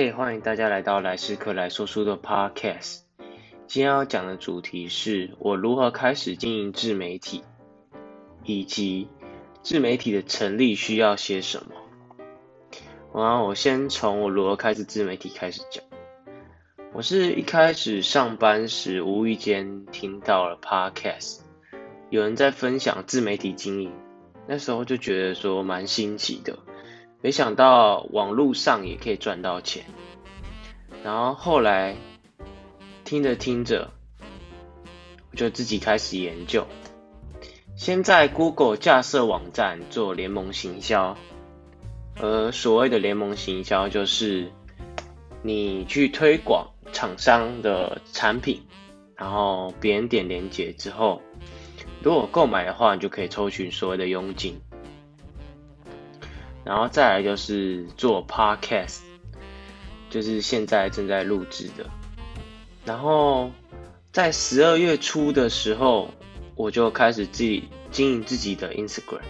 嘿，欢迎大家来到来时刻来说书的 Podcast。今天要讲的主题是我如何开始经营自媒体，以及自媒体的成立需要些什么。然后我先从我如何开始自媒体开始讲。我是一开始上班时无意间听到了 Podcast，有人在分享自媒体经营，那时候就觉得说蛮新奇的。没想到网络上也可以赚到钱，然后后来听着听着，我就自己开始研究。先在 Google 架设网站做联盟行销，而所谓的联盟行销就是你去推广厂商的产品，然后别人点连接之后，如果购买的话，你就可以抽取所谓的佣金。然后再来就是做 podcast，就是现在正在录制的。然后在十二月初的时候，我就开始自己经营自己的 Instagram，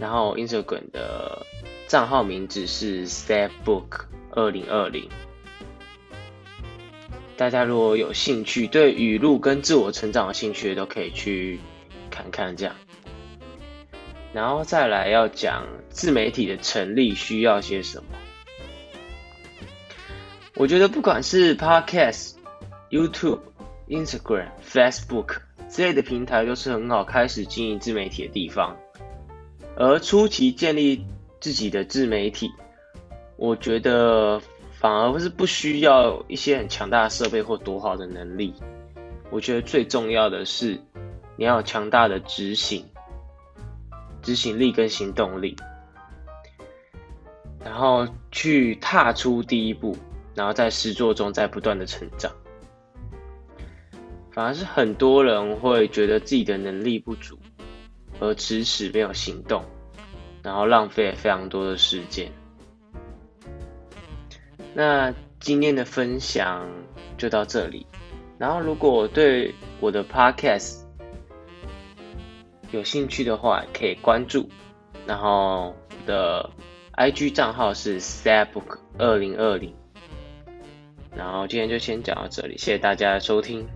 然后 Instagram 的账号名字是 Stepbook 二零二零。大家如果有兴趣，对语录跟自我成长的兴趣，都可以去看看这样。然后再来要讲自媒体的成立需要些什么？我觉得不管是 Podcast、YouTube、Instagram、Facebook 之类的平台，都是很好开始经营自媒体的地方。而初期建立自己的自媒体，我觉得反而不是不需要一些很强大的设备或多好的能力。我觉得最重要的是你要有强大的执行。执行力跟行动力，然后去踏出第一步，然后在实作中在不断的成长。反而是很多人会觉得自己的能力不足，而迟迟没有行动，然后浪费非常多的时间。那今天的分享就到这里。然后如果对我的 Podcast，有兴趣的话可以关注，然后的 IG 账号是 Sadbook 二零二零，然后今天就先讲到这里，谢谢大家的收听。